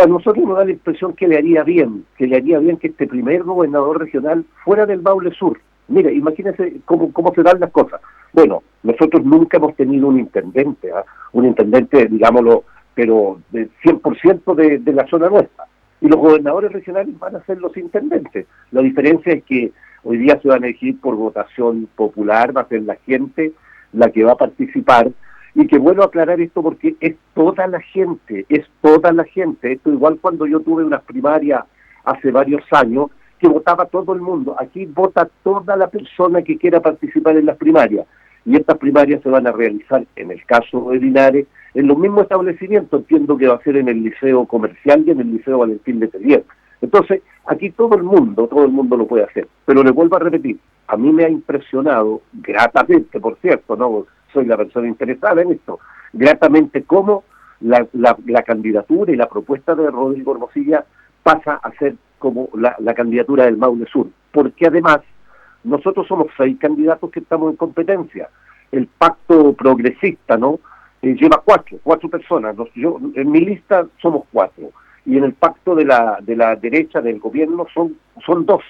a nosotros nos da la impresión que le haría bien, que le haría bien que este primer gobernador regional fuera del Maule Sur. Mire, imagínense cómo, cómo se dan las cosas. Bueno, nosotros nunca hemos tenido un intendente, ¿ah? un intendente, digámoslo, pero de 100% de, de la zona nuestra. Y los gobernadores regionales van a ser los intendentes. La diferencia es que hoy día se van a elegir por votación popular, va a ser la gente la que va a participar. Y que bueno aclarar esto porque es toda la gente, es toda la gente. Esto igual cuando yo tuve unas primarias hace varios años, que votaba todo el mundo. Aquí vota toda la persona que quiera participar en las primarias y estas primarias se van a realizar, en el caso de Linares, en los mismos establecimientos, entiendo que va a ser en el Liceo Comercial y en el Liceo Valentín de Tellier. Entonces, aquí todo el mundo, todo el mundo lo puede hacer. Pero le vuelvo a repetir, a mí me ha impresionado, gratamente, por cierto, no soy la persona interesada en esto, gratamente cómo la, la, candidatura y la propuesta de Rodrigo Hermosilla pasa a ser como la, la candidatura del Maule Sur, porque además nosotros somos seis candidatos que estamos en competencia. El pacto progresista, ¿no? Eh, lleva cuatro, cuatro personas. yo, en mi lista somos cuatro. Y en el pacto de la, de la derecha del gobierno son, son dos.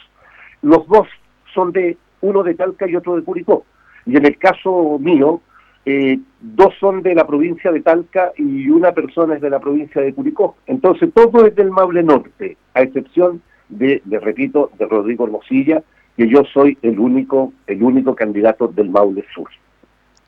Los dos son de, uno de Talca y otro de Curicó. Y en el caso mío, eh, dos son de la provincia de Talca y una persona es de la provincia de Curicó. Entonces todo es del Maule Norte, a excepción de, de repito, de Rodrigo Hermosilla, que yo soy el único, el único candidato del Maule Sur.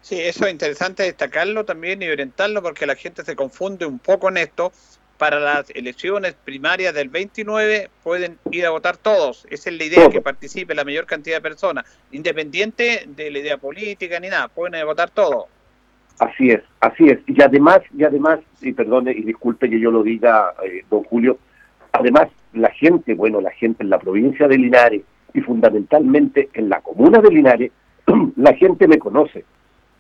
Sí, eso es interesante destacarlo también y orientarlo porque la gente se confunde un poco en esto. Para las elecciones primarias del 29 pueden ir a votar todos. Esa es la idea, que participe la mayor cantidad de personas, independiente de la idea política ni nada, pueden votar todos. Así es, así es. Y además, y además, y perdone y disculpe que yo lo diga, eh, don Julio, además la gente, bueno, la gente en la provincia de Linares, y fundamentalmente en la comuna de Linares, [CLEARS THROAT] la gente me conoce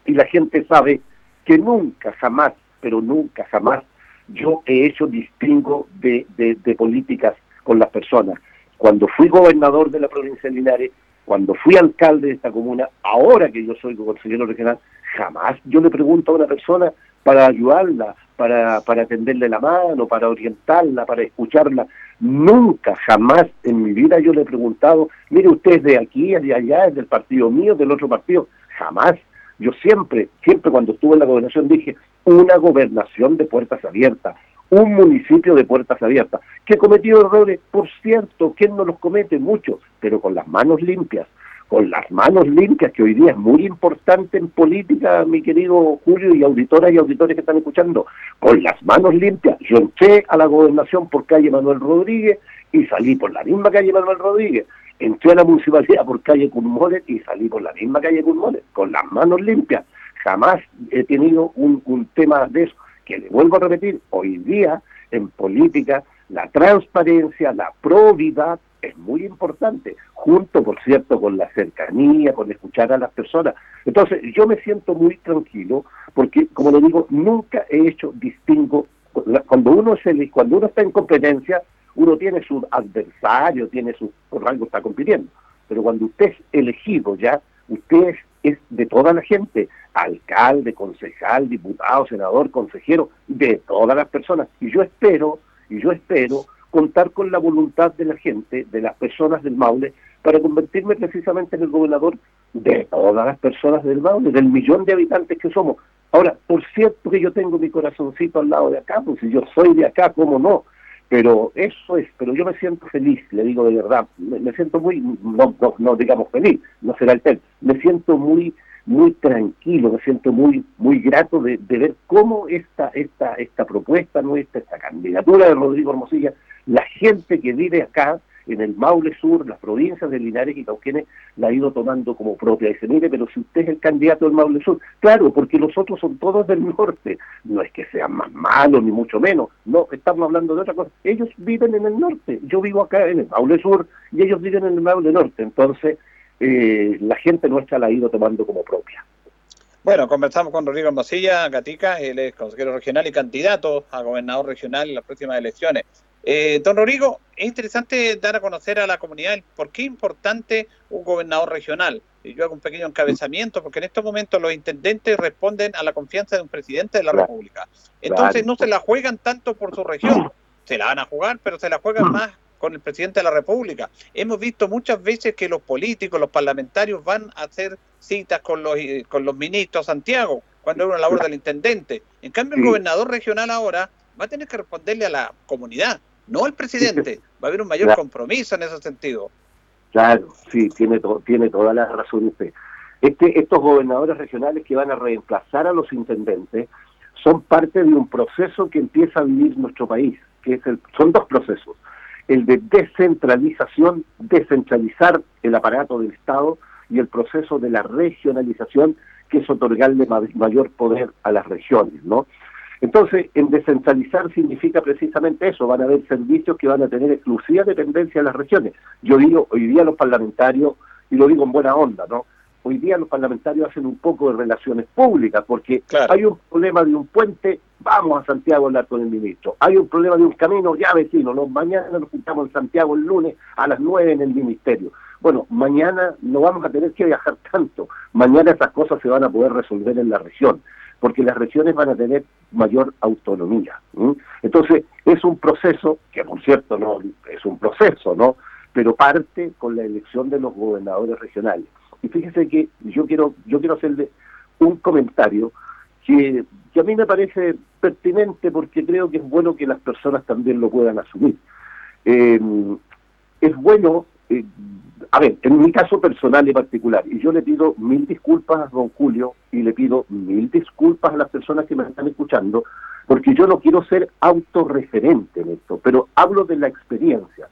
y la gente sabe que nunca, jamás, pero nunca, jamás, yo he hecho distingo de, de, políticas con las personas. Cuando fui gobernador de la provincia de Linares, cuando fui alcalde de esta comuna, ahora que yo soy consejero regional, jamás yo le pregunto a una persona para ayudarla, para, para atenderle la mano, para orientarla, para escucharla. Nunca, jamás en mi vida yo le he preguntado, mire usted es de aquí, es de allá, es del partido mío, del otro partido. Jamás. Yo siempre, siempre cuando estuve en la gobernación dije, una gobernación de puertas abiertas, un municipio de puertas abiertas, que cometió errores, por cierto, ¿quién no los comete? Muchos, pero con las manos limpias, con las manos limpias, que hoy día es muy importante en política, mi querido Julio, y auditoras y auditores que están escuchando, con las manos limpias. Yo entré a la gobernación por calle Manuel Rodríguez y salí por la misma calle Manuel Rodríguez. Entré a la municipalidad por calle Curmoles y salí por la misma calle Curmoles, con las manos limpias. Jamás he tenido un, un tema de eso, que le vuelvo a repetir, hoy día en política la transparencia, la probidad es muy importante. junto, por cierto, con la cercanía, con escuchar a las personas. Entonces, yo me siento muy tranquilo porque, como le digo, nunca he hecho distingo. Cuando uno, se, cuando uno está en competencia, uno tiene su adversario, tiene su, por algo está compitiendo. Pero cuando usted es elegido ya, usted es, de toda la gente, alcalde, concejal, diputado, senador, consejero, de todas las personas. Y yo espero, y yo espero contar con la voluntad de la gente, de las personas del Maule, para convertirme precisamente en el gobernador de todas las personas del Maule, del millón de habitantes que somos. Ahora, por cierto que yo tengo mi corazoncito al lado de acá, pues si yo soy de acá, ¿cómo no? Pero eso es, pero yo me siento feliz, le digo de verdad, me, siento muy, no, no, digamos feliz, no será el tel, me siento muy muy tranquilo, me siento muy muy grato de, ver cómo esta esta esta propuesta nuestra, esta candidatura de Rodrigo Hermosilla, la gente que vive acá en el Maule Sur, las provincias de Linares y Cauquenes, la ha ido tomando como propia. Dice, mire, pero si usted es el candidato del Maule Sur, claro, porque los otros son todos del norte. No es que sean más malos, ni mucho menos. No, estamos hablando de otra cosa. Ellos viven en el norte. Yo vivo acá en el Maule Sur y ellos viven en el Maule Norte. Entonces, eh, la gente nuestra la ha ido tomando como propia. Bueno, conversamos con Rodrigo Masilla, Gatica, él es consejero regional y candidato a gobernador regional en las próximas elecciones. Eh, don Rodrigo, es interesante dar a conocer a la comunidad por qué es importante un gobernador regional. Y yo hago un pequeño encabezamiento, porque en estos momentos los intendentes responden a la confianza de un presidente de la República. Entonces no se la juegan tanto por su región, se la van a jugar, pero se la juegan más con el presidente de la República. Hemos visto muchas veces que los políticos, los parlamentarios van a hacer citas con los, con los ministros Santiago, cuando es una labor del intendente. En cambio, el gobernador regional ahora va a tener que responderle a la comunidad no el presidente. Va a haber un mayor compromiso en ese sentido. Claro, sí, tiene, tiene toda la razón usted. Este, estos gobernadores regionales que van a reemplazar a los intendentes son parte de un proceso que empieza a vivir nuestro país, que es el, son dos procesos. El de descentralización, descentralizar el aparato del Estado y el proceso de la regionalización, que es otorgarle mayor poder a las regiones, ¿no? Entonces, en descentralizar significa precisamente eso, van a haber servicios que van a tener exclusiva dependencia de las regiones. Yo digo, hoy día los parlamentarios, y lo digo en buena onda, ¿no? Hoy día los parlamentarios hacen un poco de relaciones públicas, porque hay un problema de un puente, vamos a Santiago a hablar con el ministro. Hay un problema de un camino, ya vecino, ¿no? mañana nos juntamos en Santiago el lunes a las nueve en el ministerio. Bueno, mañana no vamos a tener que viajar [LAUGHS] tanto, mañana esas cosas se van a poder resolver en la región porque las regiones van a tener mayor autonomía. Entonces, es un proceso, que por cierto no es un proceso, ¿no? Pero parte con la elección de los gobernadores regionales. Y fíjese que yo quiero, yo quiero hacerle un comentario que, a mí me parece pertinente porque creo que es bueno que las personas también lo puedan asumir. Eh, es bueno eh, a ver, en mi caso personal y particular, y yo le pido mil disculpas a don Julio y le pido mil disculpas a las personas que me están escuchando, porque yo no quiero ser autorreferente en esto, pero hablo de la experiencia.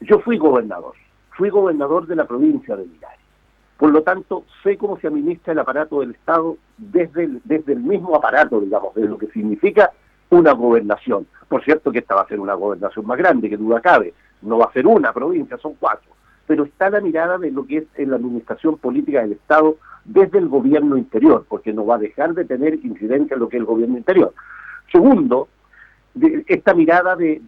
Yo fui gobernador, fui gobernador de la provincia de Linares. Por lo tanto, sé cómo se administra el aparato del Estado desde desde el mismo aparato, digamos, de lo que significa una gobernación. Por cierto que esta va a ser una gobernación más grande, que duda cabe. No va a ser una provincia, son cuatro pero está la mirada de lo que es en la administración política del Estado desde el gobierno interior, porque no va a dejar de tener incidencia en lo que es el gobierno interior. Segundo, esta mirada de,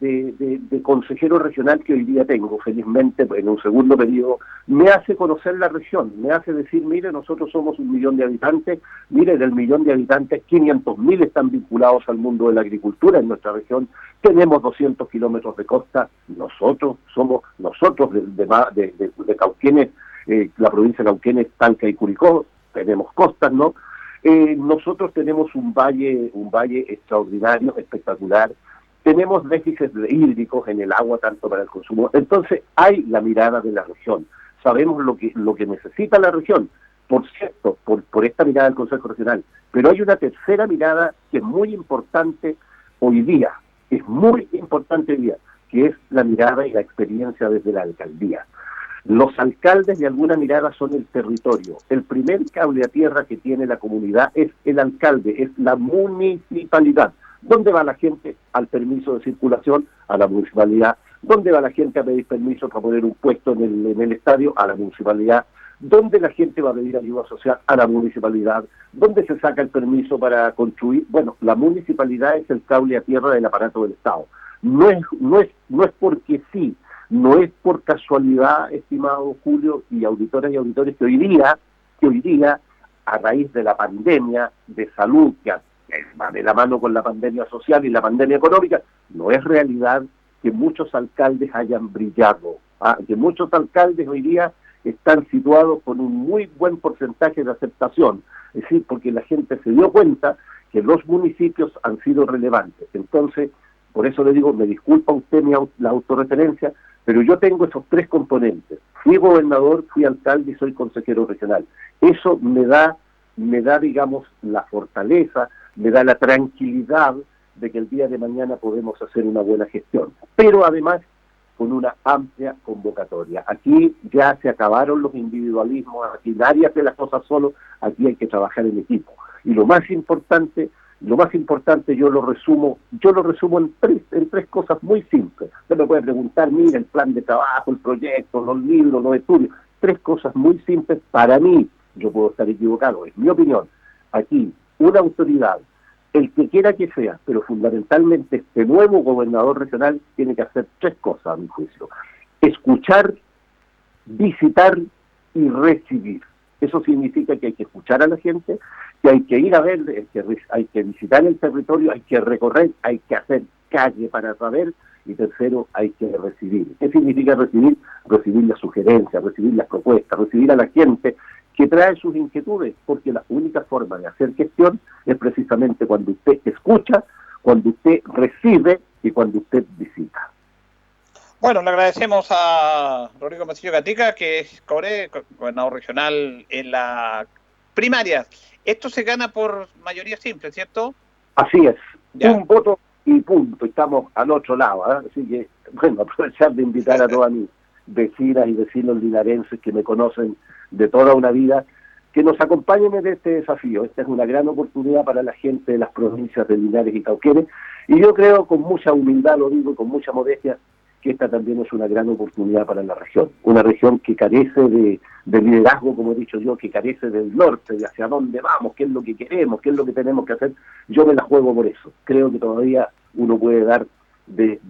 consejero regional que hoy día tengo, felizmente en un segundo periodo, me hace conocer la región, me hace decir, mire, nosotros somos un millón de habitantes, mire, del millón de habitantes, 500 mil están vinculados al mundo de la agricultura en nuestra región, tenemos 200 kilómetros de costa, nosotros somos, nosotros de, de, Cauquenes, eh, la provincia de Cauquenes, Talca y Curicó, tenemos costas, ¿no? Eh, nosotros tenemos un valle, un valle extraordinario, espectacular. Tenemos déficits hídricos en el agua tanto para el consumo. Entonces hay la mirada de la región. Sabemos lo que lo que necesita la región. Por cierto, por, por esta mirada del Consejo Regional. Pero hay una tercera mirada que es muy importante hoy día. Es muy importante hoy día, que es la mirada y la experiencia desde la alcaldía. Los alcaldes de alguna mirada son el territorio. El primer cable a tierra que tiene la comunidad es el alcalde, es la municipalidad. ¿Dónde va la gente? Al permiso de circulación, a la municipalidad, ¿Dónde va la gente a pedir permiso para poner un puesto en el, estadio? A la municipalidad. ¿Dónde la gente va a pedir ayuda social? A la municipalidad. ¿Dónde se saca el permiso para construir? Bueno, la municipalidad es el cable a tierra del aparato del Estado. No es, no es, no es porque sí, no es por casualidad, estimado Julio y auditoras y auditores, que hoy día, que hoy día, a raíz de la pandemia de salud que va de la mano con la pandemia social y la pandemia económica, no es realidad que muchos alcaldes hayan brillado, ¿ah? que muchos alcaldes hoy día están situados con un muy buen porcentaje de aceptación, es decir, porque la gente se dio cuenta que los municipios han sido relevantes. Entonces, por eso le digo, me disculpa usted mi, la autorreferencia, pero yo tengo esos tres componentes. Fui gobernador, fui alcalde y soy consejero regional. Eso me da, me da, digamos, la fortaleza, me da la tranquilidad de que el día de mañana podemos hacer una buena gestión. Pero además con una amplia convocatoria. Aquí ya se acabaron los individualismos, aquí nadie hace las cosas solo, aquí hay que trabajar en equipo. Y lo más importante lo más importante yo lo resumo, yo lo resumo en tres, en tres cosas muy simples. Usted me puede preguntar, mira, el plan de trabajo, el proyecto, los libros, los estudios. Tres cosas muy simples para mí. Yo puedo estar equivocado, es mi opinión. Aquí, una autoridad, el que quiera que sea, pero fundamentalmente este nuevo gobernador regional tiene que hacer tres cosas, a mi juicio. Escuchar, visitar y recibir. Eso significa que hay que escuchar a la gente, que hay que ir a ver, que hay que visitar el territorio, hay que recorrer, hay que hacer calle para saber y tercero, hay que recibir. ¿Qué significa recibir? Recibir las sugerencias, recibir las propuestas, recibir a la gente que trae sus inquietudes, porque la única forma de hacer gestión es precisamente cuando usted escucha, cuando usted recibe y cuando usted visita. Bueno, le agradecemos a Rodrigo Macillo Gatica, que es gobernador regional en la primaria. Esto se gana por mayoría simple, ¿cierto? Así es. Un voto y punto. Estamos al otro lado. ¿eh? Así que, [LAUGHS] bueno, [LAUGHS] aprovechar de invitar a todas mis vecinas y vecinos linarenses que me conocen de toda una vida, que nos acompañen en este desafío. Esta es una gran oportunidad para la gente de las provincias de Linares y Cauquenes. Y yo creo, con mucha humildad, lo digo, con mucha modestia, que esta también es una gran oportunidad para la región, una región que carece de, liderazgo, como he dicho yo, que carece del norte, de hacia dónde vamos, qué es lo que queremos, qué es lo que tenemos que hacer. Yo me la juego por eso. Creo que todavía uno puede dar de,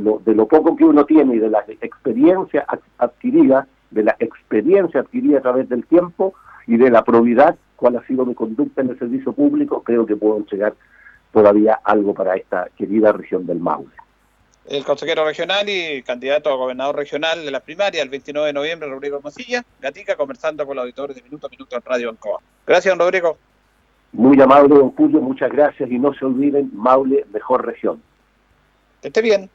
lo, de lo poco que uno tiene y de la experiencia adquirida, de la experiencia adquirida a través del tiempo y de la probidad, cuál ha sido mi conducta en el servicio público, creo que puedo entregar todavía algo para esta querida región del Maule el consejero regional y candidato a gobernador regional de la primaria el 29 de noviembre, Rodrigo Mosilla, Gatica, conversando con los auditores de Minuto a Minuto en Radio Ancoa. Gracias, don Rodrigo. Muy amable, don Julio, muchas gracias y no se olviden, Maule, mejor región. esté bien.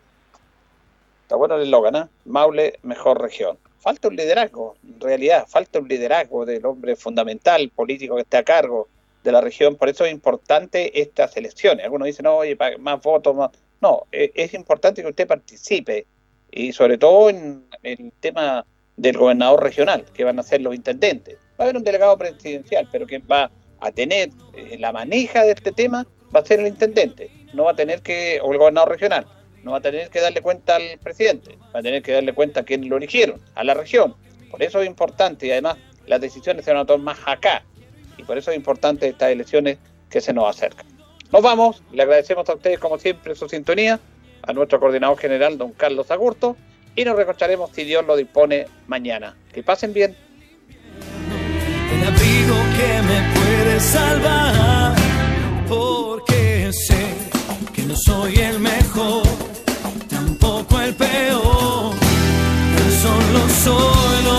Está bueno el eslogan, ¿eh? Maule, mejor región. Falta un liderazgo, en realidad, falta un liderazgo del hombre fundamental, político que esté a cargo de la región. Por eso es importante estas elecciones. Algunos dicen, oye, más votos, más no, e, es importante que usted participe y sobre todo en el tema del gobernador regional, que van a ser los intendentes. Va a haber un delegado presidencial, pero quien va a tener eh, la maneja de este tema va a ser el intendente. No va a tener que, o el gobernador regional, no va a tener que darle cuenta al presidente, va a tener que darle cuenta a quienes lo eligieron, a la región. Por eso es importante y además las decisiones se van a tomar más acá. Y por eso es importante estas elecciones que se nos acercan. Nos vamos, le agradecemos a ustedes como siempre su sintonía, a nuestro coordinador general, don Carlos Agurto, y nos recocharemos si Dios lo dispone mañana. Que pasen bien. El que me puede salvar, porque sé que no soy el mejor, tampoco el peor, solo